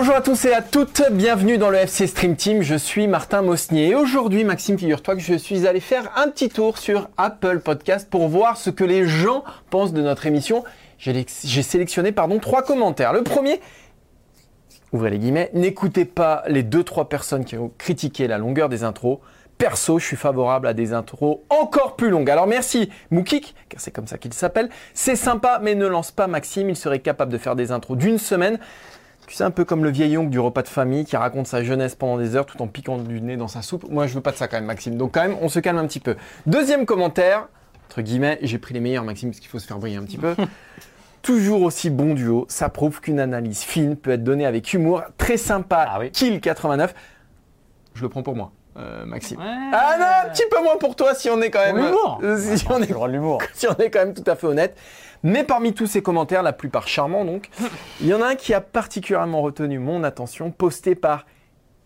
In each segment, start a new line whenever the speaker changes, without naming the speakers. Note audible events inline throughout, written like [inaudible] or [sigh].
Bonjour à tous et à toutes, bienvenue dans le FC Stream Team, je suis Martin Mosnier et aujourd'hui Maxime, figure-toi que je suis allé faire un petit tour sur Apple Podcast pour voir ce que les gens pensent de notre émission. J'ai sélectionné pardon, trois commentaires. Le premier, ouvrez les guillemets, n'écoutez pas les deux trois personnes qui ont critiqué la longueur des intros. Perso, je suis favorable à des intros encore plus longues. Alors merci Moukik, car c'est comme ça qu'il s'appelle. C'est sympa, mais ne lance pas Maxime, il serait capable de faire des intros d'une semaine. Tu sais, un peu comme le vieil oncle du repas de famille qui raconte sa jeunesse pendant des heures tout en piquant du nez dans sa soupe. Moi, je veux pas de ça quand même, Maxime. Donc quand même, on se calme un petit peu. Deuxième commentaire, entre guillemets, j'ai pris les meilleurs, Maxime, parce qu'il faut se faire briller un petit peu. [laughs] Toujours aussi bon duo, ça prouve qu'une analyse fine peut être donnée avec humour. Très sympa,
Ah oui.
Kill 89. Je le prends pour moi, euh, Maxime. Ah non, un petit peu moins pour toi si on est quand même.
L'humour.
euh, si on est
le droit de l'humour. [laughs]
si on est quand même tout à fait honnête. Mais parmi tous ces commentaires, la plupart charmants donc, [laughs] il y en a un qui a particulièrement retenu mon attention, posté par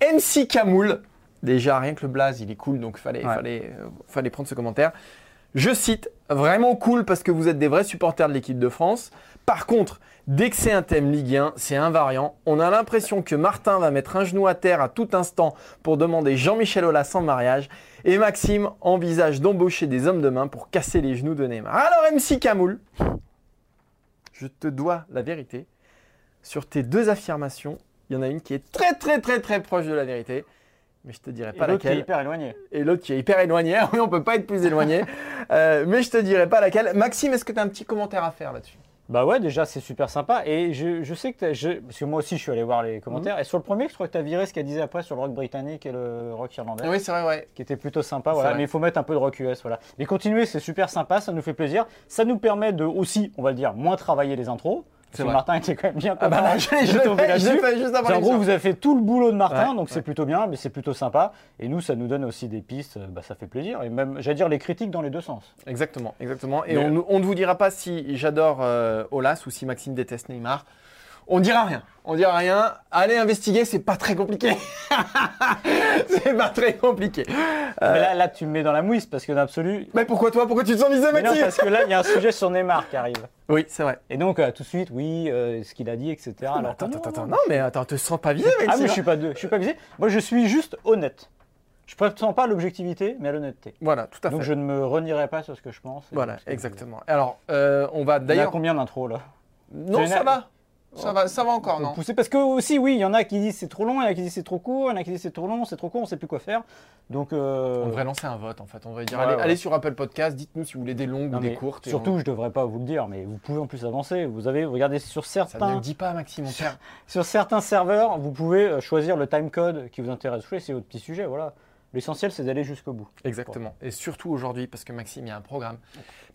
MC Camoul. Déjà, rien que le blaze, il est cool, donc fallait,
Ouais.
fallait, euh, fallait prendre ce commentaire. Je cite, vraiment cool parce que vous êtes des vrais supporters de l'équipe de France. Par contre, dès que c'est un thème Ligue 1, c'est invariant. On a l'impression que Martin va mettre un genou à terre à tout instant pour demander Jean-Michel Aulas en mariage. Et Maxime envisage d'embaucher des hommes de main pour casser les genoux de Neymar. Alors MC Camoul, je te dois la vérité. Sur tes deux affirmations, il y en a une qui est très très très très proche de la vérité. Mais je te dirai
Et
pas
l'autre qui est
laquelle
hyper éloigné.
et l'autre qui est hyper éloigné. [laughs] Oui, on peut pas être plus éloigné. [laughs] Euh, mais je te dirai pas laquelle. Maxime, est-ce que tu as un petit commentaire à faire là-dessus?
Bah ouais, déjà c'est super sympa. Et je, je sais que je, parce que moi aussi je suis allé voir les commentaires. Et sur le premier, je crois que tu as viré ce qu'elle disait après sur le rock britannique et le rock irlandais.
Oui, c'est vrai, ouais.
Qui était plutôt sympa, voilà.
vrai.
Mais il faut mettre un peu de rock US, voilà. Mais continuez, c'est super sympa, ça nous fait plaisir. Ça nous permet de aussi, on va le dire, moins travailler les intros. Parce que. Martin était quand même bien
Ah bah [laughs] je l'ai-
là-dessus. En gros, vous avez fait tout le boulot de Martin,
Ouais,
donc c'est
ouais.
plutôt bien, mais c'est plutôt sympa. Et nous, ça nous donne aussi des pistes, euh, bah, ça fait plaisir. Et même, j'allais dire, les critiques dans les deux sens.
Exactement, exactement. Et
Mais-
on, on ne vous dira pas si j'adore euh, Olas ou si Maxime déteste Neymar. On dira rien. On dira rien. Allez investiguer, c'est pas très compliqué. [laughs] c'est pas très compliqué.
Mais là, là, tu me mets dans la mouise parce que d'absolu.
Mais pourquoi toi? Pourquoi tu te sens visé,
non, parce que là, il y a un sujet sur Neymar qui arrive.
Oui, c'est vrai.
Et donc, euh, tout de suite, oui, euh, ce qu'il a dit, etc. Alors,
attends,
non,
attends, attends.
non,
mais attends, te sens pas visé, Maxime.
Ah, mais je suis pas, de, je suis pas visé. Moi, je suis juste honnête. Je prétends pas à l'objectivité, mais à l'honnêteté.
Voilà, tout à fait.
Donc, je ne me renierai pas sur ce que je pense.
Voilà, exactement. Alors, euh, on va
D'ailleurs, combien d'intros là?
Non, ça va. Ça va, ça va encore, non
Pousser parce que aussi, oui, il y en a qui disent c'est trop long, il y en a qui disent c'est trop court, il y en a qui disent c'est trop long, c'est trop court, on sait plus quoi faire. Donc, euh,
On devrait lancer un vote en fait. On devrait dire
Ouais,
allez,
ouais.
allez sur Apple Podcast, dites-nous si vous voulez des longues
non,
ou des courtes.
Surtout, je devrais pas vous le dire, mais vous pouvez en plus avancer. Vous avez, regardez sur
on- ça ne
certains,
le dit pas, Maxime. On perd. [laughs]
sur certains serveurs, vous pouvez euh, choisir le timecode qui vous intéresse. C'est votre petit sujet, voilà. L'essentiel, c'est d'aller jusqu'au bout.
Exactement. Et surtout aujourd'hui, parce que Maxime, il y a un programme.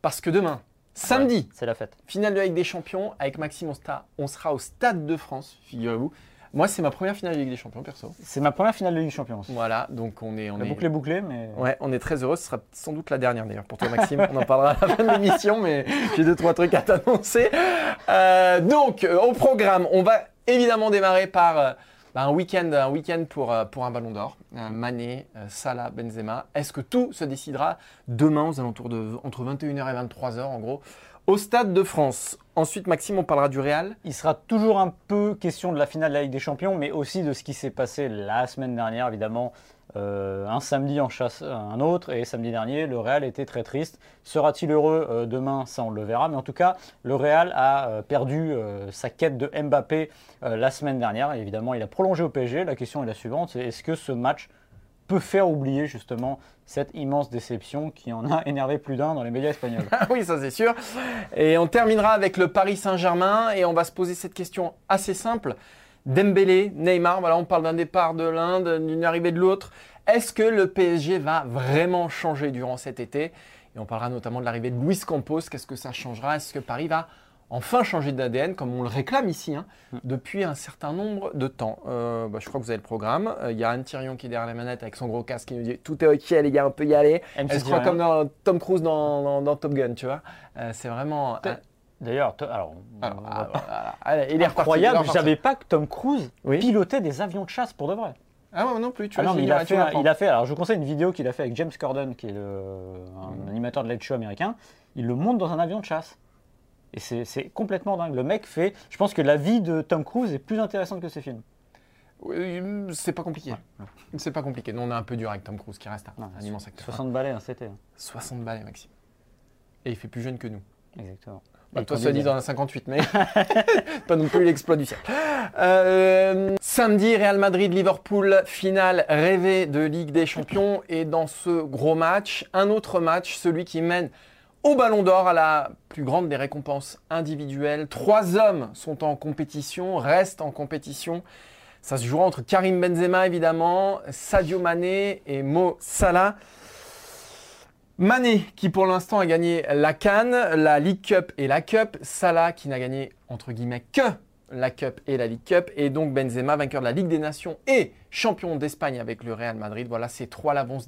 Parce que demain, samedi,
C'est la fête.
finale de la Ligue des Champions, avec Maxime, on, sta- on sera au Stade de France, figurez-vous. Moi, c'est ma première finale de Ligue des Champions, perso.
C'est ma première finale de Ligue des Champions. aussi.
Voilà, donc on est. On
La
est...
boucle est bouclée, mais.
Ouais, on est très heureux. Ce sera sans doute la dernière d'ailleurs pour toi, Maxime. On en parlera à la fin de l'émission, mais j'ai deux, trois trucs à t'annoncer. Euh, donc, euh, au programme, on va évidemment démarrer par euh, bah, un week-end euh, pour un ballon d'or. Euh, Mané, euh, Salah, Benzema. Est-ce que tout se décidera demain aux alentours de entre 21h et 23h en gros au Stade de France? Ensuite, Maxime, on parlera du Real.
Il sera toujours un peu question de la finale de la Ligue des Champions, mais aussi de ce qui s'est passé la semaine dernière, évidemment. Euh, un samedi en chasse un autre, et samedi dernier, le Real était très triste. Sera-t-il heureux euh, demain? Ça, on le verra. Mais en tout cas, le Real a euh, perdu sa quête de Mbappé la semaine dernière. Évidemment, il a prolongé au PSG. La question est la suivante est-ce que ce match peut faire oublier justement cette immense déception qui en a énervé plus d'un dans les médias espagnols? [laughs]
Oui, ça c'est sûr. Et on terminera avec le Paris Saint-Germain et on va se poser cette question assez simple. Dembélé, Neymar, voilà, on parle d'un départ de l'un, d'une arrivée de l'autre. Est-ce que le PSG va vraiment changer durant cet été? Et on parlera notamment de l'arrivée de Luis Campos. Qu'est-ce que ça changera? Est-ce que Paris va enfin changer d'ADN comme on le réclame ici hein, depuis un certain nombre de temps? Euh, bah, Je crois que vous avez le programme. Euh, Il y a Anne Thirion qui est derrière la manette avec son gros casque qui nous dit tout est ok les gars, on peut y aller. Elle se croit comme dans Tom Cruise dans, dans- dans Top Gun, tu vois. Euh, c'est vraiment.
D'ailleurs, alors, on
il est
incroyable, je savais pas que Tom Cruise
Oui.
pilotait des avions de chasse pour de vrai.
Ah ouais, non plus, tu
Ah
vois.
non, mais il a, fait, il a fait, alors je vous conseille une vidéo qu'il a fait avec James Corden, qui est le, un
Mhm.
animateur de light show américain. Il le monte dans un avion de chasse. Et c'est complètement dingue. Le mec fait. Je pense que la vie de Tom Cruise est plus intéressante que ses films.
Oui, C'est pas compliqué. C'est pas compliqué. Nous, on est un peu dur avec Tom Cruise qui reste un,
Non,
un immense acteur.
60 balais, hein, c'était.
60 balais, Maxime. Et il fait plus jeune que nous.
Exactement.
Bah,
Et
toi, ça dit dans la 58, mais [laughs] pas non plus l'exploit du siècle. Euh, samedi, Real Madrid-Liverpool, finale rêvée de Ligue des Champions. Et dans ce gros match, un autre match, celui qui mène au Ballon d'Or à la plus grande des récompenses individuelles. Trois hommes sont en compétition, restent en compétition. Ça se jouera entre Karim Benzema, évidemment, Sadio Mané et Mo Salah. Mané qui pour l'instant a gagné la Cannes, la League Cup et la Cup. Salah qui n'a gagné entre guillemets que la Cup et la League Cup. Et donc Benzema, vainqueur de la Ligue des Nations et champion d'Espagne avec le Real Madrid. Voilà, ces trois-là vont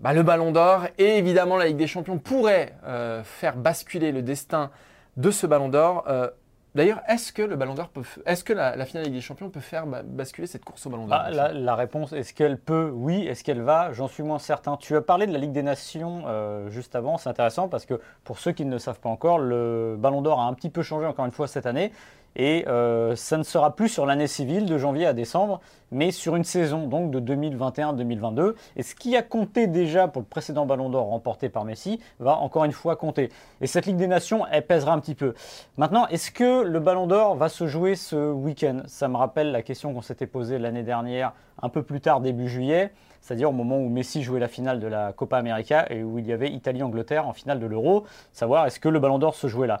bah, le Ballon d'Or. Et évidemment, la Ligue des Champions pourrait euh, faire basculer le destin de ce Ballon d'Or. Euh, D'ailleurs, est-ce que le Ballon d'Or peut, est-ce que la, la finale Ligue des Champions peut faire basculer cette course au Ballon d'Or
Ah, la, la réponse, est-ce qu'elle peut? Oui. Est-ce qu'elle va? J'en suis moins certain. Tu as parlé de la Ligue des Nations euh, juste avant. C'est intéressant parce que pour ceux qui ne le savent pas encore, le Ballon d'Or a un petit peu changé encore une fois cette année. Et euh, ça ne sera plus sur l'année civile de janvier à décembre, mais sur une saison donc de 2021-2022. Et ce qui a compté déjà pour le précédent Ballon d'Or remporté par Messi va encore une fois compter. Et cette Ligue des Nations, elle pèsera un petit peu. Maintenant, est-ce que le Ballon d'Or va se jouer ce week-end? Ça me rappelle la question qu'on s'était posée l'année dernière, un peu plus tard, début juillet, c'est-à-dire au moment où Messi jouait la finale de la Copa América et où il y avait Italie-Angleterre en finale de l'Euro, savoir est-ce que le Ballon d'Or se jouait là?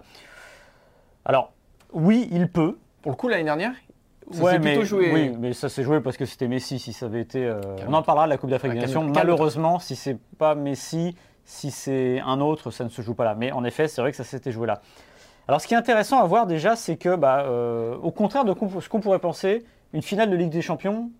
Alors, oui, il peut.
Pour le coup, l'année dernière, ça
Ouais,
s'est
mais,
plutôt joué.
Oui, mais ça s'est joué parce que c'était Messi. Si ça avait été, euh, on en parlera de la Coupe d'Afrique des
Ah,
Nations. Malheureusement, si c'est pas Messi, si c'est un autre, ça ne se joue pas là. Mais en effet, c'est vrai que ça s'était joué là. Alors, ce qui est intéressant à voir déjà, c'est que, bah, euh, au contraire de ce qu'on pourrait penser, une finale de Ligue des Champions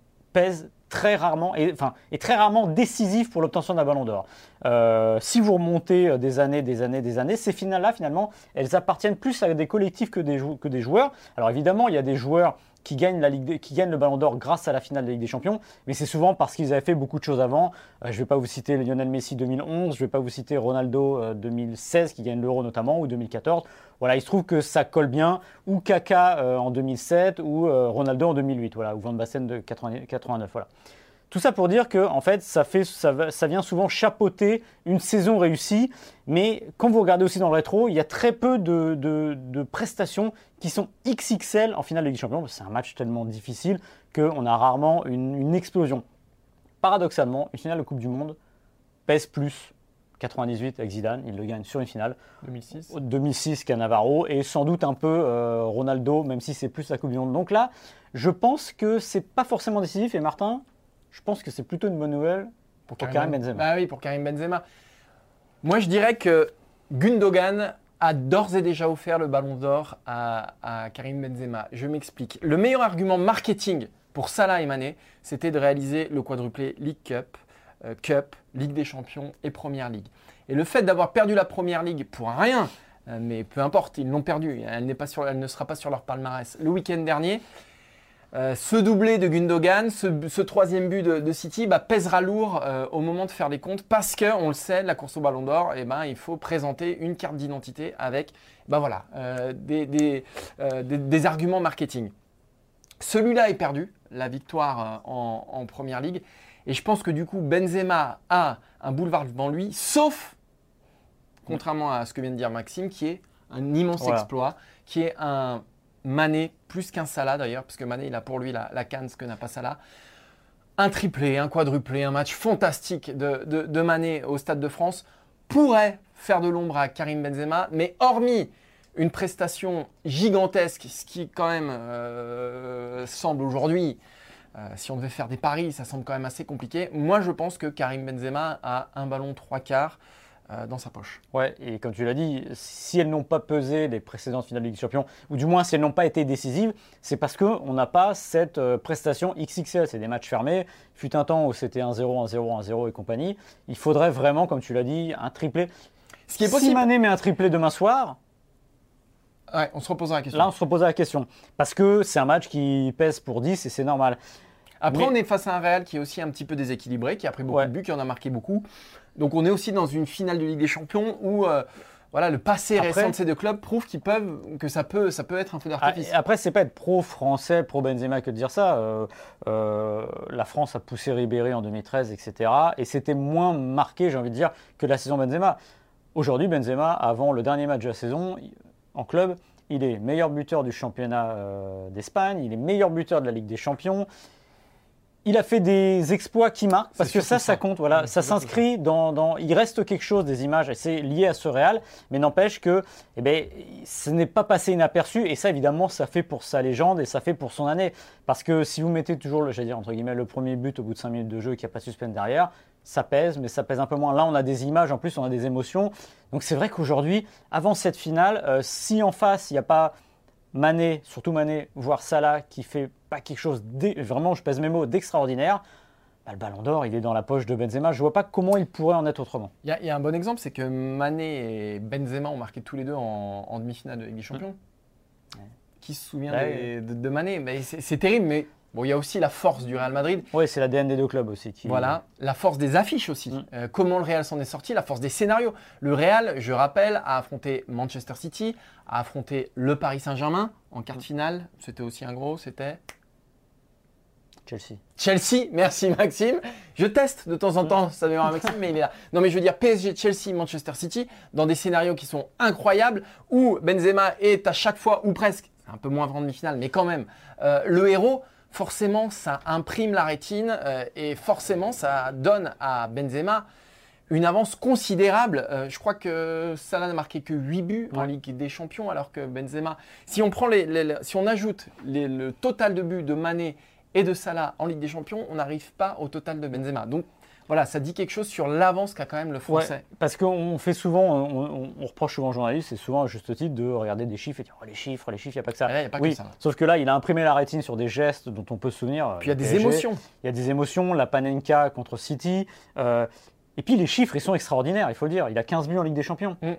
très rarement, et, enfin, est très rarement décisive pour l'obtention d'un ballon d'or. Euh, si vous remontez euh, des années, des années, des années, ces finales-là, finalement, elles appartiennent plus à des collectifs que des, que des joueurs. Alors évidemment, il y a des joueurs qui gagnent, la Ligue qui le ballon d'or grâce à la finale de la Ligue des Champions, mais c'est souvent parce qu'ils avaient fait beaucoup de choses avant. Euh, je ne vais pas vous citer Lionel Messi 2011, je ne vais pas vous citer Ronaldo euh, 2016 qui gagne l'Euro notamment, ou 2014. Voilà, il se trouve que ça colle bien, ou Kaka euh, en 2007, ou euh, Ronaldo en 2008, voilà, ou Van Basten de 80 89. Voilà. Tout ça pour dire que en fait, ça, fait, ça, va- ça vient souvent chapeauter une saison réussie. Mais quand vous regardez aussi dans le rétro, il y a très peu de, de- de prestations qui sont XXL en finale de Ligue des Champions. C'est un match tellement difficile qu'on a rarement une, une explosion. Paradoxalement, une finale de Coupe du Monde pèse plus. 98 avec Zidane, il le gagne sur une finale.
2006.
2006 Cannavaro et sans doute un peu euh, Ronaldo, même si c'est plus la Coupe du Monde. Donc là, je pense que c'est pas forcément décisif. Et Martin, je pense que c'est plutôt une bonne nouvelle pour Karim Benzema.
Bah oui, pour Karim Benzema. Moi, je dirais que Gundogan a d'ores et déjà offert le ballon d'or à, à Karim Benzema. Je m'explique. Le meilleur argument marketing pour Salah et Mané, c'était de réaliser le quadruplé League Cup, euh, Cup, Ligue des Champions et Première Ligue. Et le fait d'avoir perdu la Première Ligue pour rien, euh, mais peu importe, ils l'ont perdu, elle, pas sur, elle ne sera pas sur leur palmarès. Le week-end dernier, euh, ce doublé de Gundogan, ce, ce troisième but de, de City, bah, pèsera lourd euh, au moment de faire les comptes parce que, on le sait, la course au Ballon d'Or, eh ben, il faut présenter une carte d'identité avec, bah voilà, euh, des, des, des- des arguments marketing. Celui-là est perdu, la victoire en, en Première Ligue, et je pense que du coup Benzema a un boulevard devant lui, sauf, contrairement à ce que vient de dire Maxime, qui est un immense
Voilà.
exploit, qui est un Mané, plus qu'un Salah d'ailleurs, parce que Mané, il a pour lui la, canne, ce que n'a pas Salah. Un triplé, un quadruplé, un match fantastique de, de, au Stade de France pourrait faire de l'ombre à Karim Benzema, mais hormis une prestation gigantesque, ce qui quand même euh, semble aujourd'hui, euh, si on devait faire des paris, ça semble quand même assez compliqué. Moi, je pense que Karim Benzema a un ballon trois quarts dans sa poche.
Ouais, et comme tu l'as dit, si elles n'ont pas pesé les précédentes finales de Ligue des Champions, ou du moins si elles n'ont pas été décisives, c'est parce qu'on n'a pas cette euh, prestation XXL. C'est des matchs fermés. Fut un temps où c'était 1-0, 1-0, 1-0 et compagnie. Il faudrait vraiment, comme tu l'as dit, un triplé.
Ce qui est
Si
possible.
Mané met un triplé demain soir,
Ouais, on se reposera la question.
là on se repose la question. Parce que c'est un match qui pèse pour 10 et c'est normal.
Après,
Mais-
on est face à un Real qui est aussi un petit peu déséquilibré, qui a pris beaucoup
Ouais.
de buts, qui en a marqué beaucoup. Donc, on est aussi dans une finale de Ligue des Champions où euh, voilà, le passé
Après-
récent de ces deux clubs prouve qu'ils peuvent, que ça peut, ça peut être un feu
Ah,
d'artifice.
après, c'est pas être pro-français, pro-Benzema que de dire ça. Euh, euh, la France a poussé Ribéry en 2013, etc. Et c'était moins marqué, j'ai envie de dire, que la saison Benzema. Aujourd'hui, Benzema, avant le dernier match de la saison, en club, il est meilleur buteur du championnat euh, d'Espagne, il est meilleur buteur de la Ligue des Champions. Il a fait des exploits qui marquent parce que ça, ça
ça.
compte. Voilà, ça s'inscrit dans, dans- Il reste quelque chose des images et c'est lié à ce Real, mais n'empêche que, eh ben, ce n'est pas passé inaperçu et ça, évidemment, ça fait pour sa légende et ça fait pour son année. Parce que si vous mettez toujours, le- j'allais dire entre guillemets, le premier but au bout de 5 minutes de jeu et qu'il n'y a pas de suspense derrière, ça pèse, mais ça pèse un peu moins. Là, on a des images, en plus, on a des émotions. Donc c'est vrai qu'aujourd'hui, avant cette finale, euh, si en face, il n'y a pas Mané, surtout Mané, voire Salah, qui fait pas quelque chose, vraiment, je pèse mes mots, d'extraordinaire, bah, le ballon d'or, il est dans la poche de Benzema. Je vois pas comment il pourrait en être autrement.
Il y, a- il y a un bon exemple, c'est que Mané et Benzema ont marqué tous les deux en, en demi-finale de Ligue des Champions.
Ouais.
Qui se souvient
Ouais.
des- de, de Mané? C'est c'est terrible, mais bon, il y a aussi la force du Real Madrid.
Oui, c'est l'ADN des deux clubs aussi. Qui...
Voilà, la force des affiches aussi.
Mm.
Euh, comment le Real s'en est sorti, la force des scénarios. Le Real, je rappelle, a affronté Manchester City, a affronté le Paris Saint-Germain en quart de finale. C'était aussi un gros, c'était
Chelsea.
Chelsea. Merci Maxime. Je teste de temps en temps, ça à Maxime, mais il est là. Non, mais je veux dire PSG, Chelsea, Manchester City, dans des scénarios qui sont incroyables, où Benzema est à chaque fois, ou presque, un peu moins avant demi-finale, mais quand même, euh, le héros. Forcément, ça imprime la rétine euh, et forcément, ça donne à Benzema une avance considérable. Euh, je crois que Salah n'a marqué que 8 buts en. Ligue des Champions, alors que Benzema, si on, prend les, les- les- si on ajoute les- le total de buts de Mané et de Salah en Ligue des Champions, on n'arrive pas au total de Benzema. Donc voilà, ça dit quelque chose sur l'avance qu'a quand même le
Ouais,
Français.
parce qu'on fait souvent, on, on- on reproche souvent aux journalistes, et souvent à juste titre, de regarder des chiffres et dire oh, les chiffres, les chiffres, il n'y a pas que ça.
Et là, il y a pas que
oui,
ça.
sauf que là, il a imprimé la rétine sur des gestes dont on peut se souvenir.
Puis il y a des
PSG,
émotions.
Il y a des émotions, la Panenka contre City. euh, et puis les chiffres, ils sont extraordinaires, il faut le dire. Il a 15 buts en Ligue des Champions.
Mm.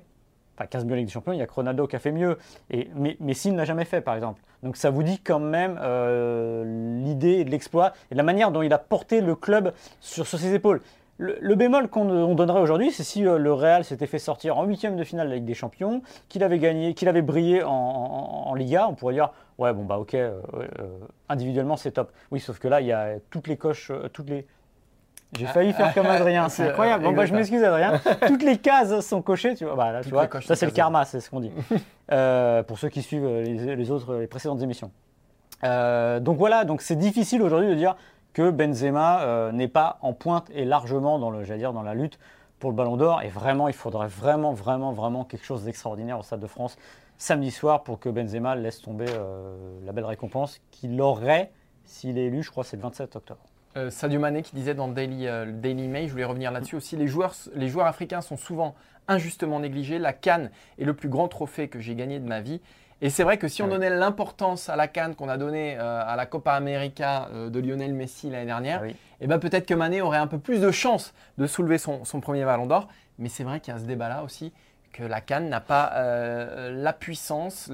Enfin, 15 buts en Ligue des Champions, il y a Ronaldo qui a fait mieux. Et, mais Messi ne l'a jamais fait, par exemple. Donc ça vous dit quand même euh, l'idée de l'exploit et la manière dont il a porté le club sur, ses épaules. Le, bémol qu'on on donnerait aujourd'hui, c'est si euh, le Real s'était fait sortir en huitième de finale de la Ligue des Champions, qu'il avait gagné, qu'il avait brillé en, Liga, on pourrait dire ouais bon bah ok, euh, individuellement c'est top. Oui, sauf que là il y a toutes les coches, toutes les j'ai failli faire comme Adrien, c'est incroyable. Bon, bah, je m'excuse Adrien. [laughs] Toutes les cases sont cochées, tu vois. Bah, là, tu vois, ça c'est le karma, c'est ce qu'on dit. [laughs] Euh, pour ceux qui suivent les, les autres, les précédentes émissions. Euh, donc voilà, donc c'est difficile aujourd'hui de dire que Benzema euh, n'est pas en pointe et largement dans le, dire, dans la lutte pour le Ballon d'Or. Et vraiment, il faudrait vraiment, vraiment, vraiment quelque chose d'extraordinaire au Stade de France samedi soir pour que Benzema laisse tomber la belle récompense qu'il aurait s'il est élu. Je crois c'est le 27 octobre.
Euh, Sadio Mané qui disait dans le Daily, euh, le Daily Mail, je voulais revenir là-dessus aussi, les joueurs, les joueurs africains sont souvent injustement négligés. La Cannes est le plus grand trophée que j'ai gagné de ma vie. Et c'est vrai que si on
oui.
donnait l'importance à la Cannes qu'on a donnée euh, à la Copa América de Lionel Messi l'année dernière,
Ah oui.
eh ben peut-être que Mané aurait un peu plus de chance de soulever son, son premier ballon d'or. Mais c'est vrai qu'il y a ce débat-là aussi, que la Cannes n'a pas euh, la puissance,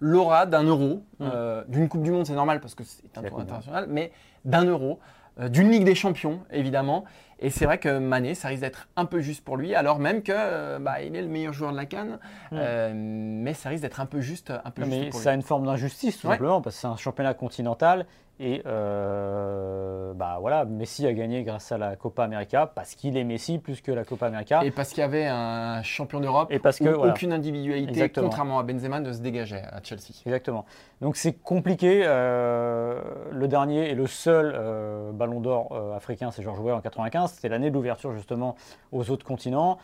l'aura d'un euro,
Mm.
euh, d'une Coupe du Monde, c'est normal parce que c'est un tour international, mais d'un euro, d'une Ligue des Champions, évidemment. Et c'est vrai que Mané, ça risque d'être un peu juste pour lui, alors même que euh, bah, il est le meilleur joueur de la Cannes,
Mm.
euh, mais ça risque d'être un peu juste, un peu
Non,
juste
mais
pour
ça a une forme d'injustice tout
Ouais.
simplement parce que c'est un championnat continental et euh, bah voilà Messi a gagné grâce à la Copa América parce qu'il est Messi plus que la Copa América
Et parce qu'il y avait un champion d'Europe,
Et parce que, voilà.
aucune individualité,
Exactement.
contrairement à Benzema, ne se dégageait à Chelsea.
exactement donc c'est compliqué euh, le dernier et le seul euh, Ballon d'Or africain c'est George Weah en 95 c'était l'année de l'ouverture justement aux autres continents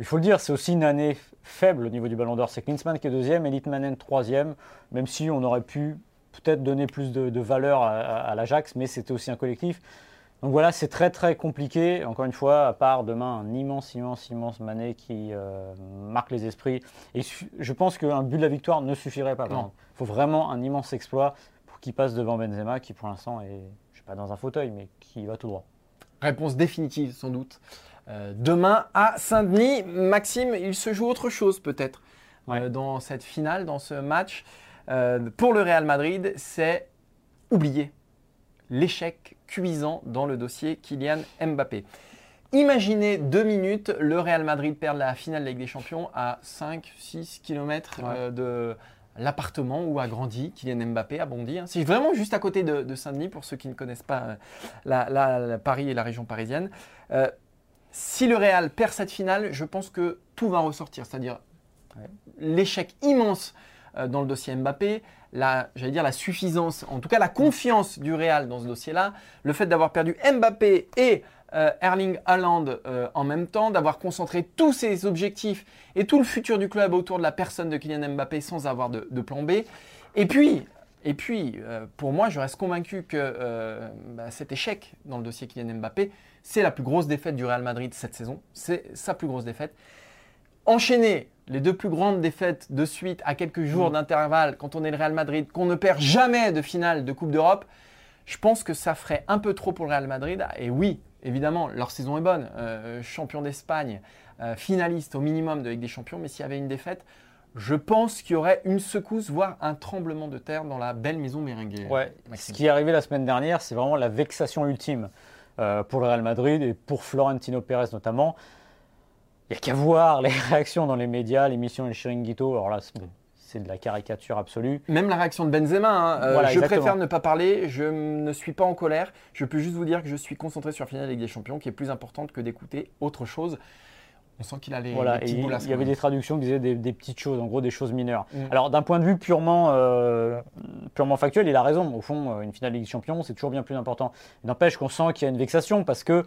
il faut le dire, c'est aussi une année faible au niveau du Ballon d'Or. C'est Klinsmann qui est deuxième, Elite Manen troisième, même si on aurait pu peut-être donner plus de, de valeur à, l'Ajax, mais c'était aussi un collectif. Donc voilà, c'est très très compliqué. Encore une fois, à part demain un immense, immense, immense Mané qui euh, marque les esprits. Et je pense qu'un but de la victoire ne suffirait pas. Il faut vraiment un immense exploit pour qu'il passe devant Benzema, qui pour l'instant est, je sais pas dans un fauteuil, mais qui va tout droit.
Réponse définitive, sans doute. Euh, demain à Saint-Denis, Maxime, il se joue autre chose peut-être
Ouais.
euh, dans cette finale, dans ce match. Euh, pour le Real Madrid, c'est oublier l'échec cuisant dans le dossier Kylian Mbappé. Imaginez deux minutes, le Real Madrid perd la finale de Ligue des Champions à 5-6 km
Ouais.
de l'appartement où a grandi Kylian Mbappé à Bondy. hein. C'est vraiment juste à côté de, de Saint-Denis pour ceux qui ne connaissent pas euh, la, la- la Paris et la région parisienne. Euh, si le Real perd cette finale, je pense que tout va ressortir, c'est-à-dire
Ouais.
l'échec immense euh, dans le dossier Mbappé, la, j'allais dire la suffisance, en tout cas la confiance du Real dans ce dossier-là, le fait d'avoir perdu Mbappé et euh, Erling Haaland euh, en même temps, d'avoir concentré tous ses objectifs et tout le futur du club autour de la personne de Kylian Mbappé sans avoir de, plan B. Et puis, et puis euh, pour moi, je reste convaincu que euh, bah, cet échec dans le dossier Kylian Mbappé, c'est la plus grosse défaite du Real Madrid cette saison. C'est sa plus grosse défaite. Enchaîner les deux plus grandes défaites de suite à quelques jours d'intervalle quand on est le Real Madrid, qu'on ne perd jamais de finale de Coupe d'Europe, je pense que ça ferait un peu trop pour le Real Madrid. Et oui, évidemment, leur saison est bonne. Euh, champion d'Espagne, euh, finaliste au minimum de Ligue des Champions, mais s'il y avait une défaite, je pense qu'il y aurait une secousse, voire un tremblement de terre dans la belle maison merengue.
Ouais, ce qui est arrivé la semaine dernière, c'est vraiment la vexation ultime euh, pour le Real Madrid et pour Florentino Pérez notamment. Il n'y a qu'à voir les [laughs] réactions dans les médias, l'émission El Chiringuito. Alors là, c'est- de la caricature absolue.
Même la réaction de Benzema, hein, euh,
Voilà,
je
exactement.
préfère ne pas parler, je ne suis pas en colère, je peux juste vous dire que je suis concentré sur la finale Ligue des Champions qui est plus importante que d'écouter autre chose. On sent qu'il a les,
Voilà, il y avait des traductions qui disaient des, des petites choses, en gros des choses mineures.
Mm.
Alors d'un point de vue purement, euh, purement factuel, il a raison. Au fond, euh, une finale Ligue des Champions, c'est toujours bien plus important. N'empêche qu'on sent qu'il y a une vexation parce que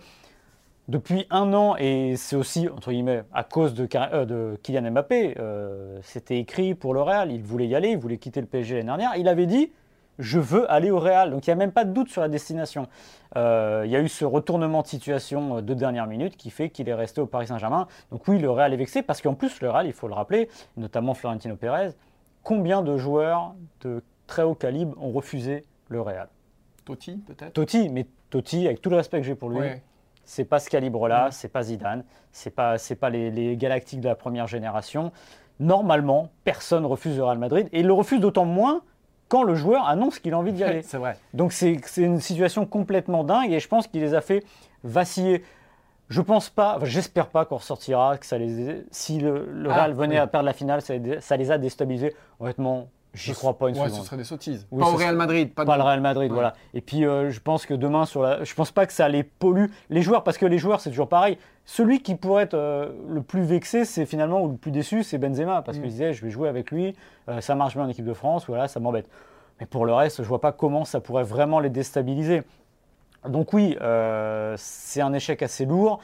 depuis un an, et c'est aussi, entre guillemets, à cause de, euh, de Kylian Mbappé, euh, c'était écrit pour le Real, il voulait y aller, il voulait quitter le PSG l'année dernière, il avait dit je veux aller au Real. Donc il n'y a même pas de doute sur la destination. Euh, il y a eu ce retournement de situation de dernière minute qui fait qu'il est resté au Paris Saint-Germain. Donc oui, le Real est vexé parce qu'en plus, le Real, il faut le rappeler, notamment Florentino Pérez, combien de joueurs de très haut calibre ont refusé le Real?
Totti, peut-être?
Totti, mais Totti, avec tout le respect que j'ai pour lui,
Ouais.
C'est pas ce calibre-là, c'est pas Zidane, c'est pas, c'est pas les, les Galactiques de la première génération. Normalement, personne refuse le Real Madrid et il le refuse d'autant moins quand le joueur annonce qu'il a envie d'y [laughs] aller.
C'est vrai.
Donc c'est c'est une situation complètement dingue et je pense qu'il les a fait vaciller. Je pense pas, enfin, j'espère pas qu'on ressortira, que ça les, si le, le
Ah,
Real venait
oui.
à perdre la finale, ça, ça les a déstabilisés. Honnêtement, j'y crois pas une
ouais,
seconde.
ce serait des sottises.
Oui,
pas au Real Madrid, pas,
le Real Madrid,
Ouais.
voilà. Et puis euh, je pense que demain sur la, je pense pas que ça les pollue les joueurs parce que les joueurs c'est toujours pareil. Celui qui pourrait être euh, le plus vexé, c'est finalement ou le plus déçu, c'est Benzema parce
Mm.
qu'il disait je vais jouer avec lui, euh, ça marche bien en équipe de France, voilà, ça m'embête. Mais pour le reste, je vois pas comment ça pourrait vraiment les déstabiliser. Donc oui, euh, c'est un échec assez lourd.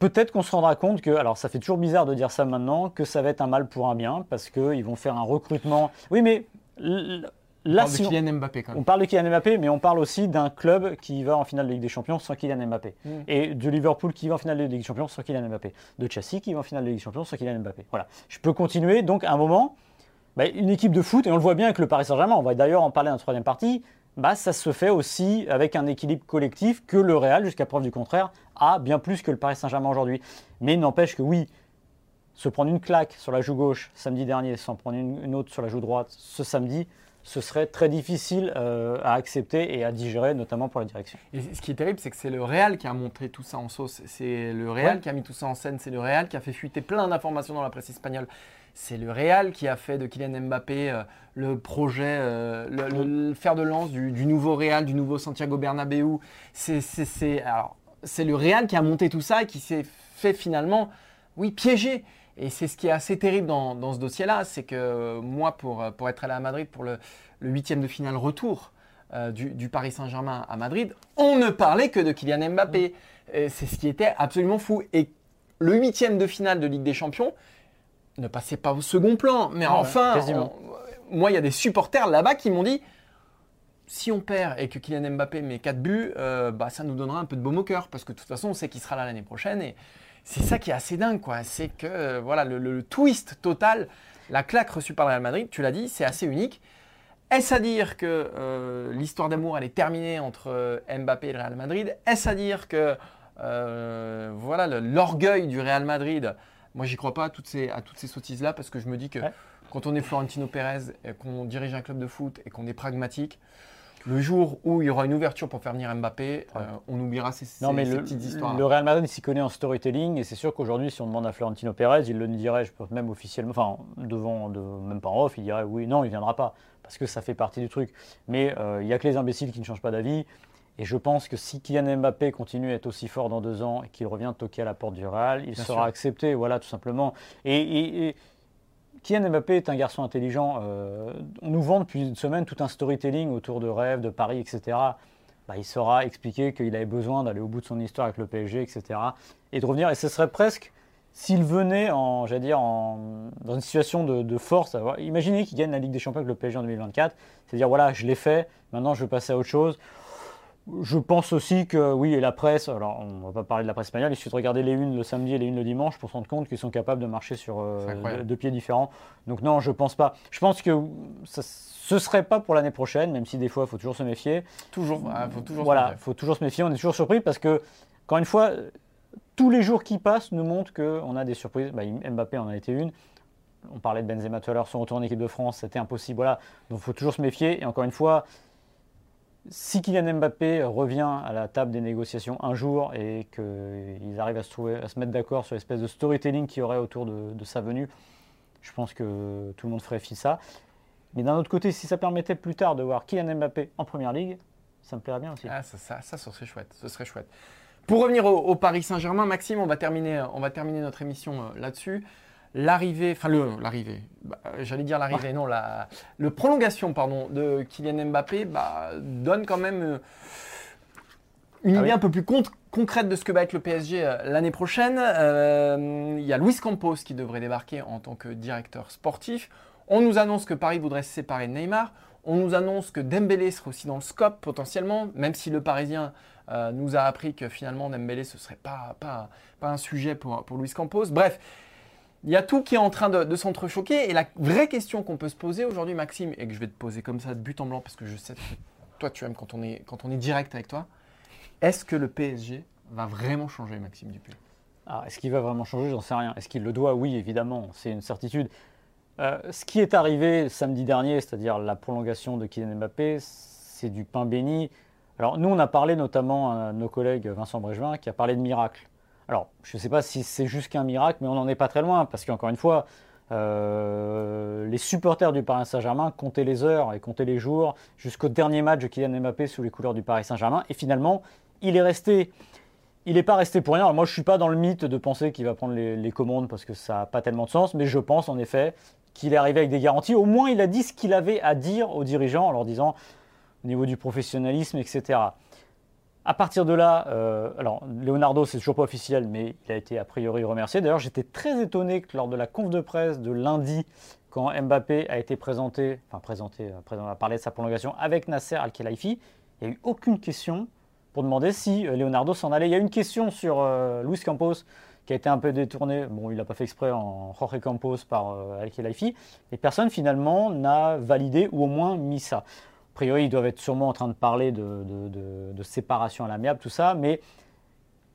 Peut-être qu'on se rendra compte que, alors ça fait toujours bizarre de dire ça maintenant, que ça va être un mal pour un bien, parce qu'ils vont faire un recrutement. Oui, mais l-
On
là,
parle de
on-
Kylian Mbappé quand
on
même.
parle de Kylian Mbappé, mais on parle aussi d'un club qui va en finale de Ligue des Champions sans Kylian Mbappé.
Mm.
Et de Liverpool qui va en finale de Ligue des Champions sans Kylian Mbappé. De Chelsea qui va en finale de Ligue des Champions sans Kylian Mbappé. Voilà. Je peux continuer. Donc, à un moment, bah, une équipe de foot, et on le voit bien avec le Paris Saint-Germain, on va d'ailleurs en parler dans la troisième partie, bah, ça se fait aussi avec un équilibre collectif que le Real, jusqu'à preuve du contraire, a bien plus que le Paris Saint-Germain aujourd'hui. Mais n'empêche que oui, se prendre une claque sur la joue gauche samedi dernier, s'en prendre une autre sur la joue droite ce samedi, ce serait très difficile euh, à accepter et à digérer, notamment pour la direction.
Et ce qui est terrible, c'est que c'est le Real qui a montré tout ça en sauce. C'est le Real
Ouais.
qui a mis tout ça en scène. C'est le Real qui a fait fuiter plein d'informations dans la presse espagnole. C'est le Real qui a fait de Kylian Mbappé euh, le projet, euh, le, le- le fer de lance du, du nouveau Real, du nouveau Santiago Bernabéu. C'est le Real qui a monté tout ça et qui s'est fait finalement, oui, piéger. Et c'est ce qui est assez terrible dans, dans ce dossier-là, c'est que euh, moi, pour, pour être allé à Madrid pour le, huitième de finale retour euh, du, du Paris Saint-Germain à Madrid, on ne parlait que de Kylian Mbappé. Et C'est ce qui était absolument fou. Et le huitième de finale de Ligue des Champions ne passait pas au second plan. Mais
Ah
enfin, on- moi, il y a des supporters là-bas qui m'ont dit si on perd et que Kylian Mbappé met 4 buts, euh, bah, ça nous donnera un peu de baume au cœur parce que de toute façon, on sait qu'il sera là l'année prochaine. Et c'est ça qui est assez dingue, quoi. C'est que euh, voilà, le, twist total, la claque reçue par le Real Madrid, tu l'as dit, c'est assez unique. Est-ce à dire que euh, l'histoire d'amour elle est terminée entre euh, Mbappé et le Real Madrid? Est-ce à dire que euh, voilà l'orgueil du Real Madrid Moi, j'y crois pas à toutes ces, à toutes ces sottises là parce que je me dis que
Ouais.
quand on est Florentino Pérez qu'on dirige un club de foot et qu'on est pragmatique, Le jour où il y aura une ouverture pour faire venir Mbappé, euh, on oubliera ces,
non, mais
ces
le,
petites histoires.
Le Real Madrid s'y connaît en storytelling et c'est sûr qu'aujourd'hui, si on demande à Florentino Pérez, il le dirait, je pense même officiellement, enfin devant, de, même pas en off, il dirait oui, non, il viendra pas parce que ça fait partie du truc. Mais euh, il n'y a que les imbéciles qui ne changent pas d'avis. Et je pense que si Kylian Mbappé continue à être aussi fort dans deux ans et qu'il revient toquer à la porte du Real, il sera accepté, voilà, tout simplement. Et, et, Kylian Mbappé est un garçon intelligent. Euh, on nous vend depuis une semaine tout un storytelling autour de rêves, de Paris, etc. Bah, il saura expliquer qu'il avait besoin d'aller au bout de son histoire avec le PSG, etc. Et de revenir. Et ce serait presque s'il venait en, dire, dans une situation de, force. imaginez qu'il gagne la Ligue des Champions avec le PSG en 2024. C'est-à-dire, voilà, je l'ai fait, maintenant je veux passer à autre chose. Je pense aussi que, oui, et la presse, alors on ne va pas parler de la presse espagnole, il suffit de regarder les unes le samedi et les unes le dimanche pour se rendre compte qu'ils sont capables de marcher sur euh, deux pieds différents. Donc non, je pense pas. Je pense que ce ne serait pas pour l'année prochaine, même si des fois, il faut toujours se méfier.
Toujours, il faut toujours
voilà, se méfier. faut toujours se méfier. On est toujours surpris parce que, encore une fois, tous les jours qui passent nous montrent qu'on a des surprises. Bah, Mbappé en a été une. On parlait de Benzema tout à l'heure, son retour en équipe de France, c'était impossible. Voilà. Donc il faut toujours se méfier. Et encore une fois, si Kylian Mbappé revient à la table des négociations un jour et qu'ils arrivent à se, trouver, à se mettre d'accord sur l'espèce de storytelling qu'il y aurait autour de, sa venue, je pense que tout le monde ferait fi ça. Mais d'un autre côté, si ça permettait plus tard de voir Kylian Mbappé en première ligue, ça me plairait bien aussi.
Ah, ça, ça, ça, serait chouette. Ce serait chouette. Pour revenir au, Paris Saint-Germain, Maxime, on va terminer, on va terminer notre émission euh, là-dessus l'arrivée, enfin l'arrivée, bah, j'allais dire l'arrivée, non, la le prolongation pardon, de Kylian Mbappé bah, donne quand même euh, une ah idée un peu plus concrète de ce que va être le PSG euh, l'année prochaine. Euh, il y a Luis Campos qui devrait débarquer en tant que directeur sportif. On nous annonce que Paris voudrait se séparer de Neymar. On nous annonce que Dembélé serait aussi dans le scope potentiellement, même si le Parisien nous a appris que finalement Dembélé ce serait pas, pas, pas un sujet pour, pour Luis Campos. Bref, il y a tout qui est en train de, s'entrechoquer. Et la vraie question qu'on peut se poser aujourd'hui, Maxime, et que je vais te poser comme ça de but en blanc, parce que je sais que toi, tu aimes quand on est, direct avec toi, est-ce que le PSG va vraiment changer, Maxime Dupuis?
Ah, Est-ce qu'il va vraiment changer? J'en sais rien. Est-ce qu'il le doit? Oui, évidemment, c'est une certitude. Euh, ce qui est arrivé samedi dernier, c'est-à-dire la prolongation de Kylian Mbappé, c'est du pain béni. Alors nous, on a parlé notamment à nos collègues Vincent Brégevin qui a parlé de miracle. Alors, je ne sais pas si c'est juste qu'un miracle, mais on n'en est pas très loin, parce qu'encore une fois, euh, les supporters du Paris Saint-Germain comptaient les heures et comptaient les jours jusqu'au dernier match de Kylian Mbappé sous les couleurs du Paris Saint-Germain. Et finalement, il est resté. Il n'est pas resté pour rien. Alors moi, je ne suis pas dans le mythe de penser qu'il va prendre les, commandes parce que ça n'a pas tellement de sens, mais je pense en effet qu'il est arrivé avec des garanties. Au moins, il a dit ce qu'il avait à dire aux dirigeants en leur disant au niveau du professionnalisme, etc. À partir de là, euh, alors Leonardo, c'est toujours pas officiel, mais il a été a priori remercié. D'ailleurs, j'étais très étonné que lors de la conf de presse de lundi, quand Mbappé a été présenté, enfin présenté, après on a parlé de sa prolongation avec Nasser Al-Khelaifi, il n'y a eu aucune question pour demander si euh, Leonardo s'en allait. Il y a une question sur euh, Luis Campos qui a été un peu détournée. Bon, il n'a pas fait exprès en Jorge Campos par Al-Khelaifi, et personne finalement n'a validé ou au moins mis ça priori, ils doivent être sûrement en train de parler de, séparation à l'amiable, tout ça, mais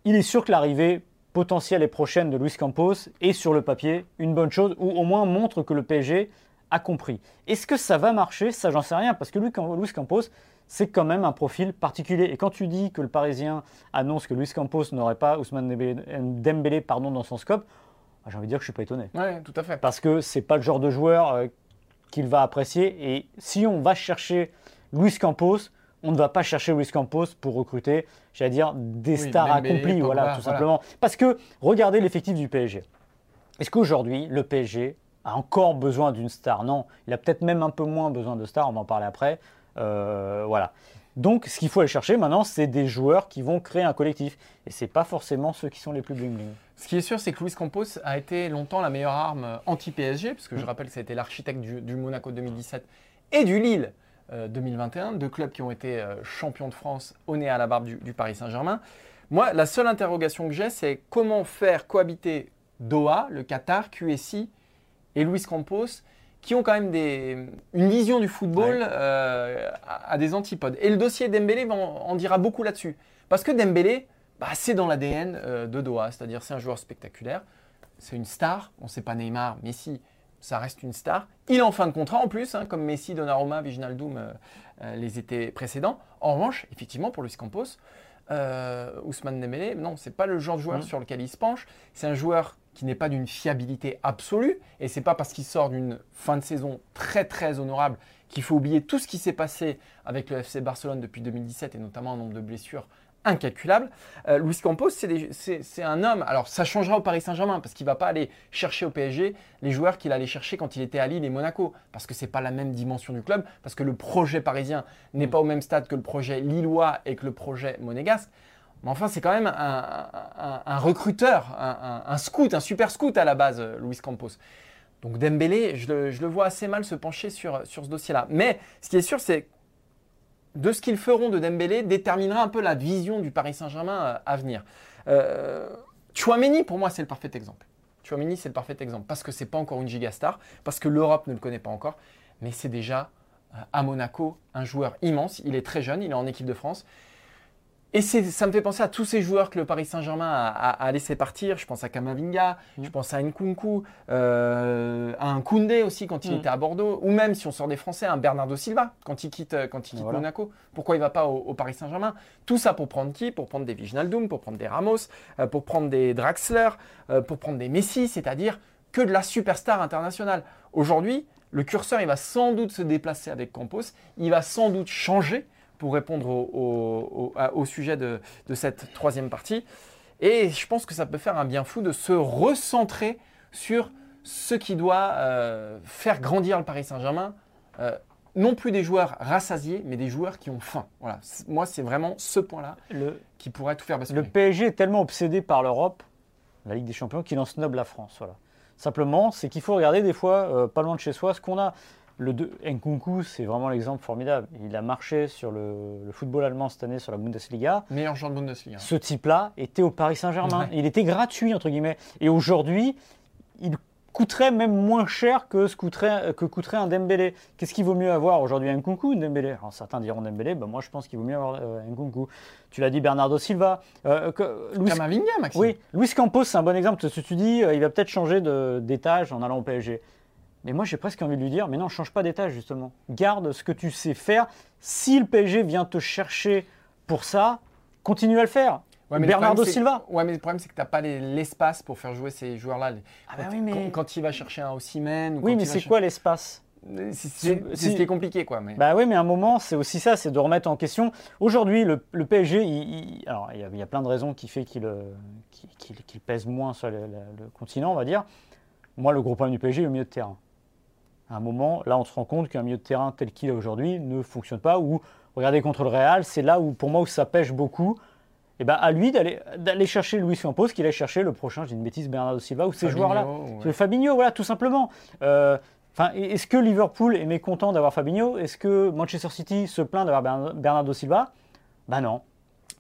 il est sûr que l'arrivée potentielle et prochaine de Luis Campos est sur le papier une bonne chose, ou au moins montre que le PSG a compris. Est-ce que ça va marcher? Ça, j'en sais rien, parce que Luis Campos, c'est quand même un profil particulier. Et quand tu dis que le Parisien annonce que Luis Campos n'aurait pas Ousmane Dembélé pardon, dans son scope, bah, j'ai envie de dire que je ne suis pas étonné.
Oui, tout à fait.
Parce que c'est pas le genre de joueur euh, qu'il va apprécier. Et si on va chercher Luis Campos, on ne va pas chercher Luis Campos pour recruter, j'allais dire, des stars accomplies, voilà, tout simplement. Parce que regardez l'effectif du PSG. Est-ce qu'aujourd'hui, le PSG a encore besoin d'une star? Non, il a peut-être même un peu moins besoin de stars, on va en parler après. Euh, voilà. Donc, ce qu'il faut aller chercher maintenant, c'est des joueurs qui vont créer un collectif. Et ce n'est pas forcément ceux qui sont les plus bling bling.
Ce qui est sûr, c'est que Luis Campos a été longtemps la meilleure arme anti-PSG, puisque je mm. rappelle que ça a été l'architecte du, du Monaco 2017 et du Lille 2021, euh, deux clubs qui ont été euh, champions de France au nez à la barbe du, Paris Saint-Germain. Moi, la seule interrogation que j'ai, c'est comment faire cohabiter Doha, le Qatar, QSI et Luis Campos, qui ont quand même des, une vision du football euh, à, des antipodes. Et le dossier Dembélé en, dira beaucoup là-dessus. Parce que Dembélé, bah, c'est dans l'ADN de Doha, c'est-à-dire c'est un joueur spectaculaire, c'est une star, on ne sait pas Neymar, Messi, ça reste une star. Il est en fin de contrat en plus, hein, comme Messi, Donnarumma, Viginaldoum euh, euh, les étés précédents. En revanche, effectivement, pour Luis Campos, euh, Ousmane Dembélé, non, c'est pas le genre de joueur
Mm.
sur lequel il se penche. C'est un joueur qui n'est pas d'une fiabilité absolue, et c'est pas parce qu'il sort d'une fin de saison très très honorable qu'il faut oublier tout ce qui s'est passé avec le FC Barcelone depuis 2017 et notamment un nombre de blessures incalculable. Euh, Luis Campos, c'est un homme. Alors, ça changera au Paris Saint-Germain parce qu'il va pas aller chercher au PSG les joueurs qu'il allait chercher quand il était à Lille et Monaco, parce que c'est pas la même dimension du club, parce que le projet parisien n'est pas au même stade que le projet lillois et que le projet monégasque. Mais enfin, c'est quand même un, recruteur, un, scout, un super scout à la base, euh, Luis Campos. Donc Dembélé, je le, je le vois assez mal se pencher sur, sur ce dossier-là. Mais ce qui est sûr, c'est de ce qu'ils feront de Dembélé déterminera un peu la vision du Paris Saint-Germain euh, à venir. Euh, Chouameni, pour moi, c'est le parfait exemple. Chouameni, c'est le parfait exemple parce que c'est pas encore une gigastar, parce que l'Europe ne le connaît pas encore, mais c'est déjà euh, à Monaco un joueur immense. Il est très jeune, il est en équipe de France. Et ça me fait penser à tous ces joueurs que le Paris Saint-Germain a, a- a laissé partir. Je pense à Kamavinga, je pense à Nkunku, euh, à un Koundé aussi quand il
Mm.
était à Bordeaux, ou même si on sort des Français, un Bernardo Silva quand il quitte, euh, quand il quitte
Voilà.
Monaco. Pourquoi il va pas au, au Paris Saint-Germain? Tout ça pour prendre qui? Pour prendre des Viginaldoum, pour prendre des Ramos, euh, pour prendre des Draxler, euh, pour prendre des Messi, c'est-à-dire que de la superstar internationale. Aujourd'hui, le curseur, il va sans doute se déplacer avec Campos, il va sans doute changer pour répondre au, sujet de, de cette troisième partie. Et je pense que ça peut faire un bien fou de se recentrer sur ce qui doit euh, faire grandir le Paris Saint-Germain. Euh, non plus des joueurs rassasiés, mais des joueurs qui ont faim. Voilà. Moi, c'est vraiment ce point-là qui pourrait tout faire basculer.
le PSG est tellement obsédé par l'Europe, la Ligue des Champions, qu'il en snob la France. Voilà. Simplement, c'est qu'il faut regarder des fois, euh, pas loin de chez soi, ce qu'on a. Le deux- Nkunku, c'est vraiment l'exemple formidable. Il a marché sur le, le football allemand cette année, sur la Bundesliga.
Meilleur joueur de Bundesliga.
Ce type-là était au Paris Saint-Germain.
Ouais.
Il était gratuit, entre guillemets. Et aujourd'hui, il coûterait même moins cher que ce coûterait, que coûterait un Dembélé. Qu'est-ce qu'il vaut mieux avoir aujourd'hui, un Nkunku ou un Dembélé? Alors certains diront Dembélé, ben moi je pense qu'il vaut mieux avoir euh, Nkunku. Tu l'as dit, Bernardo Silva. Euh, que-
Maxime.
oui, Luis Campos, c'est un bon exemple. Que tu dis, euh, il va peut-être changer d'étage en allant au PSG. Mais moi, j'ai presque envie de lui dire, mais non, change pas d'étage, justement. Garde ce que tu sais faire. Si le PSG vient te chercher pour ça, continue à le faire.
Ouais, mais le
Bernardo
problème,
Silva.
Ouais, mais le problème, c'est que tu n'as pas les- l'espace pour faire jouer ces joueurs-là.
Ah bah oui, mais-
quand, quand il va chercher un ou
Oui, mais c'est quoi l'espace
C'est ce qui est compliqué, quoi. Mais...
Bah oui, mais à un moment, c'est aussi ça, c'est de remettre en question. Aujourd'hui, le, le PSG, il, il- alors il y, a, il y a plein de raisons qui fait qu'il euh, pèse moins sur le, le- le continent, on va dire. Moi, le gros problème du PSG est au milieu de terrain. À un moment, là, on se rend compte qu'un milieu de terrain tel qu'il est aujourd'hui ne fonctionne pas. Ou regardez contre le Real, c'est là où, pour moi, où ça pêche beaucoup. Et ben à lui d'aller chercher Luis Campos, qu'il aille chercher le prochain, j'ai une bêtise, Bernardo Silva ou ces joueurs-là.
ouais.
Fabinho, voilà, tout simplement. Euh, Enfin, est-ce que Liverpool est mécontent d'avoir Fabinho? Est-ce que Manchester City se plaint d'avoir Bern- Bernardo Silva? Ben non.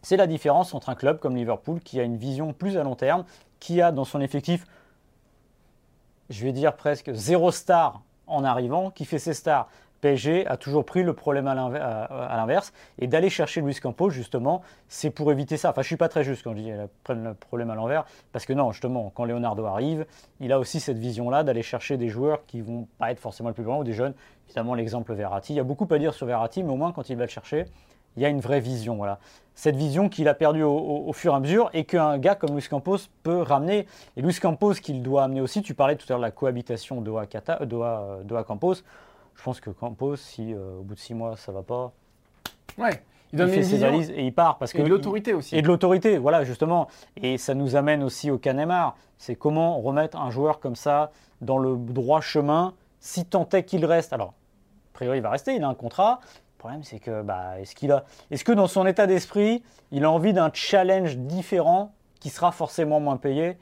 C'est la différence entre un club comme Liverpool qui a une vision plus à long terme, qui a dans son effectif, je vais dire presque zéro star en arrivant, qui fait ses stars. PSG a toujours pris le problème à l'inver- à à l'inverse et d'aller chercher Luis Campos justement, c'est pour éviter ça. Enfin, je suis pas très juste quand je dis qu'elle prenne le problème à l'envers, parce que non, justement, quand Leonardo arrive, il a aussi cette vision-là d'aller chercher des joueurs qui vont pas être forcément les plus grands ou des jeunes. Évidemment, l'exemple Verratti. Il y a beaucoup à dire sur Verratti, mais au moins quand il va le chercher, il y a une vraie vision. Voilà. Cette vision qu'il a perdue au, au- au fur et à mesure et qu'un gars comme Luis Campos peut ramener. Et Luis Campos qu'il doit amener aussi, tu parlais tout à l'heure de la cohabitation Doha-Qatar- euh, Doha, euh, Doha-Campos. Je pense que Campos, si euh, au bout de six mois ça va pas,
Ouais. Il
il
donne
fait
une
ses valises et il part. Parce que
et de
il-
l'autorité aussi.
et de l'autorité, voilà, justement. Et ça nous amène aussi au Canemar. C'est comment remettre un joueur comme ça dans le droit chemin, si tant est qu'il reste. Alors, a priori, il va rester, il a un contrat. Le problème, c'est que, bah, est-ce qu'il a, est-ce que dans son état d'esprit, il a envie d'un challenge différent qui sera forcément moins payé?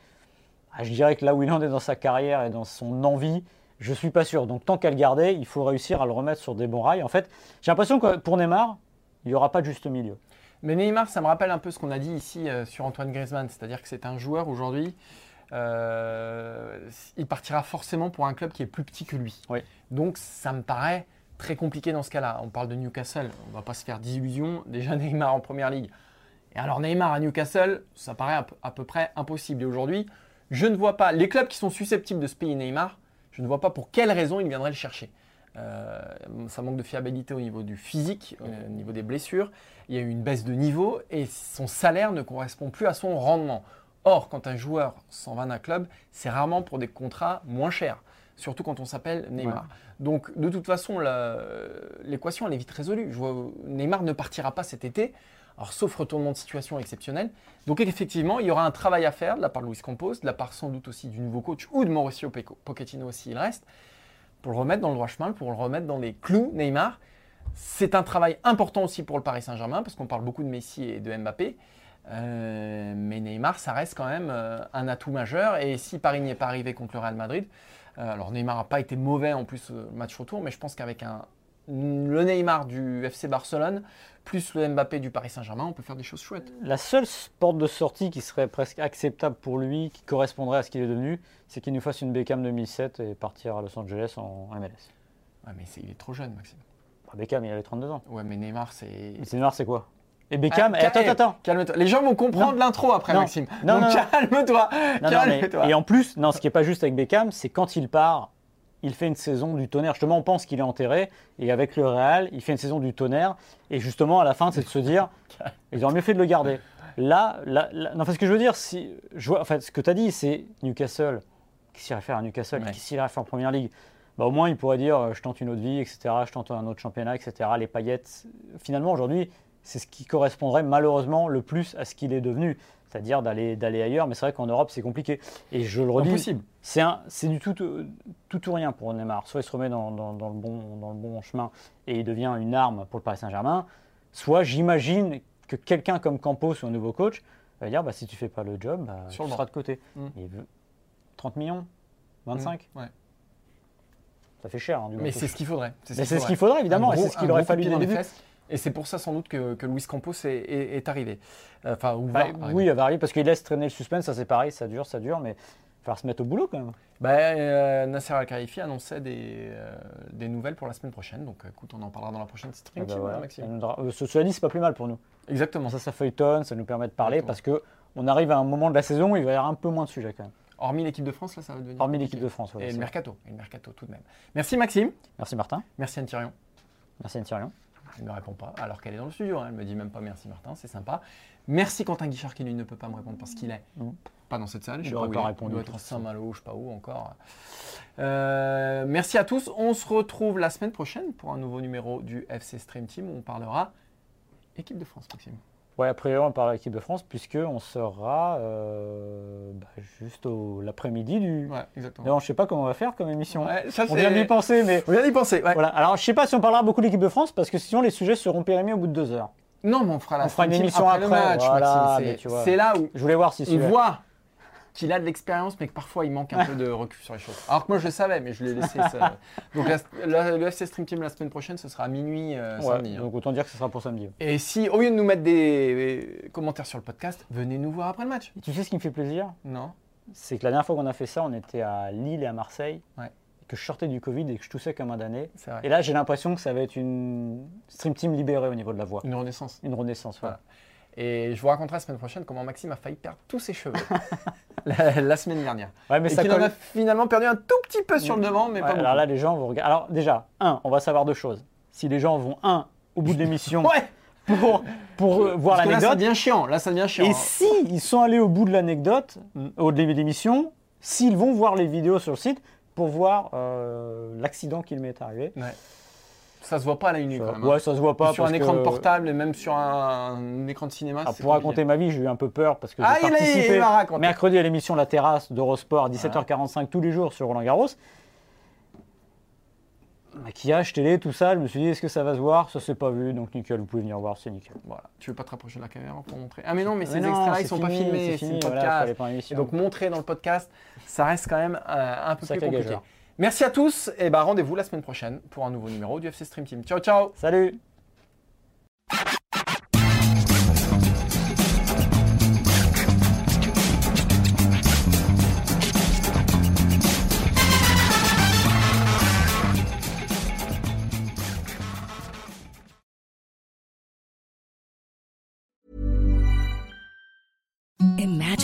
Ah, Je dirais que là où il en est dans sa carrière et dans son envie, je suis pas sûr. Donc, tant qu'à le garder, il faut réussir à le remettre sur des bons rails. En fait, j'ai l'impression que pour Neymar, il n'y aura pas de juste milieu.
Mais Neymar, ça me rappelle un peu ce qu'on a dit ici euh, sur Antoine Griezmann, c'est-à-dire que c'est un joueur aujourd'hui, euh, il partira forcément pour un club qui est plus petit que lui.
Oui.
Donc ça me paraît très compliqué dans ce cas-là. On parle de Newcastle, on va pas se faire d'illusions. [laughs] Déjà Neymar en première ligue. Et alors Neymar à Newcastle, ça paraît à peu, près impossible. Et aujourd'hui, je ne vois pas les clubs qui sont susceptibles de se payer Neymar. Je ne vois pas pour quelle raison il viendrait le chercher. Euh, ça manque de fiabilité au niveau du physique, au niveau des blessures. Il y a eu une baisse de niveau et son salaire ne correspond plus à son rendement. Or, quand un joueur s'en va d'un club, c'est rarement pour des contrats moins chers, surtout quand on s'appelle Neymar. Donc, de toute façon, l'équation, elle est vite résolue. Je vois, Neymar ne partira pas cet été, alors, sauf retournement de situation exceptionnel. Donc, effectivement, il y aura un travail à faire de la part de Luis Campos, de la part sans doute aussi du nouveau coach ou de Mauricio Pochettino s'il reste, pour le remettre dans le droit chemin, pour le remettre dans les clous Neymar. C'est un travail important aussi pour le Paris Saint-Germain, parce qu'on parle beaucoup de Messi et de Mbappé. Euh, mais Neymar, ça reste quand même euh, un atout majeur. Et si Paris n'y est pas arrivé contre le Real Madrid, alors Neymar n'a pas été mauvais en plus au match retour, mais je pense qu'avec un, le Neymar du FC Barcelone, plus le Mbappé du Paris Saint-Germain, on peut faire des choses chouettes.
La seule porte de sortie qui serait presque acceptable pour lui, qui correspondrait à ce qu'il est devenu, c'est qu'il nous fasse une Beckham 2007 et partir à Los Angeles en MLS.
Ouais, mais il est trop jeune, Maxime.
Bah, Beckham, il avait 32 ans.
Ouais, mais Neymar, c'est.
Neymar, c'est quoi? Et Beckham, ah, attends, attends,
Calme-toi. Les gens vont comprendre l'intro après, Maxime. Non, Donc calme-toi. Calme
et en plus, non, ce qui n'est pas juste avec Beckham, c'est quand il part, il fait une saison du tonnerre. Justement, on pense qu'il est enterré. Et avec le Real, il fait une saison du tonnerre. Et justement, à la fin, c'est de se dire, ils auraient mieux fait de le garder. Là, là, non, ce que je veux dire, si, je vois, ce que tu as dit, c'est Newcastle. Qu'est-ce qu'il irait faire à Newcastle? Qu'est-ce qu'il irait faire en première ligue? Bah, Au moins, il pourrait dire, je tente une autre vie, etc. Je tente un autre championnat, etc. Les paillettes. Finalement, aujourd'hui, c'est ce qui correspondrait malheureusement le plus à ce qu'il est devenu c'est-à-dire d'aller, d'aller ailleurs. Mais c'est vrai qu'en Europe, c'est compliqué. Et je le redis, c'est, un, c'est du tout, tout ou rien pour Neymar. Soit il se remet dans, dans, le bon, dans le bon chemin et il devient une arme pour le Paris Saint-Germain, soit j'imagine que quelqu'un comme Campos ou un nouveau coach va dire bah, si tu fais pas le job, bah, tu seras de côté. Mmh. Il veut 30 millions 25 mmh. ouais. Ça fait cher. Hein,
mais c'est ce qu'il faudrait.
C'est ce qu'il faudrait, évidemment. et c'est ce qu'il aurait fallu dans le début.
Et c'est pour ça sans doute que, que Luis Campos est, arrivé. Enfin,
bah, oui, il va arriver parce qu'il laisse traîner le suspense, ça c'est pareil, ça dure, ça dure, mais il va falloir se mettre au boulot quand même.
Bah, euh, Nasser Al-Khalifi annonçait des, euh, des, nouvelles pour la semaine prochaine, donc écoute, on en parlera dans la prochaine stream.
Ah bah voilà. Maxime. Euh, cela dit, c'est pas plus mal pour nous.
Exactement.
Ça, ça feuilletonne, ça nous permet de parler parce que on arrive à un moment de la saison où il va y avoir un peu moins de sujets quand même.
Hormis l'équipe de France, là, ça va devenir.
Hormis l'équipe de France,
Et le mercato, et le mercato tout de même. Merci Maxime.
Merci Martin.
Merci Anne Thirion.
Merci Anne Thirion.
Elle ne me répond pas, alors qu'elle est dans le studio. Hein. Elle me dit même pas merci Martin, c'est sympa. Merci Quentin Guichard qui lui ne peut pas me répondre parce qu'il est pas dans cette salle.
Je ne sais pas
Il doit être à Saint-Malo, je sais pas où encore. Euh, merci à tous. On se retrouve la semaine prochaine pour un nouveau numéro du FC Stream Team où on parlera équipe de France, Maxime.
Ouais, après on parle de l'équipe de France, puisqu'on sera euh, bah, juste l'après-midi du.
Ouais, exactement.
je sais pas comment on va faire comme émission. on vient d'y penser, mais.
On vient d'y penser,
Voilà. Alors, je sais pas si on parlera beaucoup de l'équipe de France, parce que sinon, les sujets seront périmés au bout de deux heures.
Non, mais on fera la
on fera une émission après.
c'est là où.
Je voulais voir si.
On voit qu'il a de l'expérience, mais que parfois il manque un peu de [laughs] recul sur les choses. Alors que moi je le savais, mais je l'ai laissé. Ça... [laughs] Donc le FC Stream Team la semaine prochaine, ce sera à minuit euh, samedi.
Hein. Donc autant dire que ce sera pour samedi.
Et si, au lieu de nous mettre des commentaires sur le podcast, venez nous voir après le match.
tu sais ce qui me fait plaisir?
Non.
C'est que la dernière fois qu'on a fait ça, on était à Lille et à Marseille. que je sortais du Covid et que je toussais comme un damné. Et là, j'ai l'impression que ça va être une Stream Team libérée au niveau de la voix.
Une renaissance.
Une renaissance, voilà.
Et je vous raconterai la semaine prochaine comment Maxime a failli perdre tous ses cheveux [laughs] la, semaine dernière.
Ouais, mais
et qu'il en a finalement perdu un tout petit peu sur le devant, mais pas beaucoup.
Alors là, les gens vont regarder. Alors déjà, un, on va savoir deux choses. Si les gens vont, un, au bout de l'émission. [laughs] Pour, pour voir l'anecdote.
Là, ça devient chiant. Là, ça devient chiant.
Et si ils sont allés au bout de l'anecdote, mm. au début de l'émission, s'ils vont voir les vidéos sur le site pour voir euh, l'accident qui m'est arrivé.
Ouais. Ça se voit pas à la nuit quand même.
Hein. Ouais, ça se voit pas.
Sur un écran de portable et même sur un, écran de cinéma.
Ah, pour raconter ma vie, j'ai eu un peu peur parce que j'ai ah, participé mercredi à l'émission La Terrasse d'Eurosport à 17h45 tous les jours sur Roland Garros. Maquillage, télé, tout ça, je me suis dit, est-ce que ça va se voir? Ça s'est pas vu, donc nickel, vous pouvez venir voir, c'est nickel.
Voilà. Tu veux pas te rapprocher de la caméra pour montrer? Ah mais non, mais ces extraits-là, ils sont pas filmés, c'est une podcast. donc montrer dans le podcast, ça reste quand même euh, un peu plus compliqué. Merci à tous et bah rendez-vous la semaine prochaine pour un nouveau numéro du FC Stream Team. Ciao ciao
Salut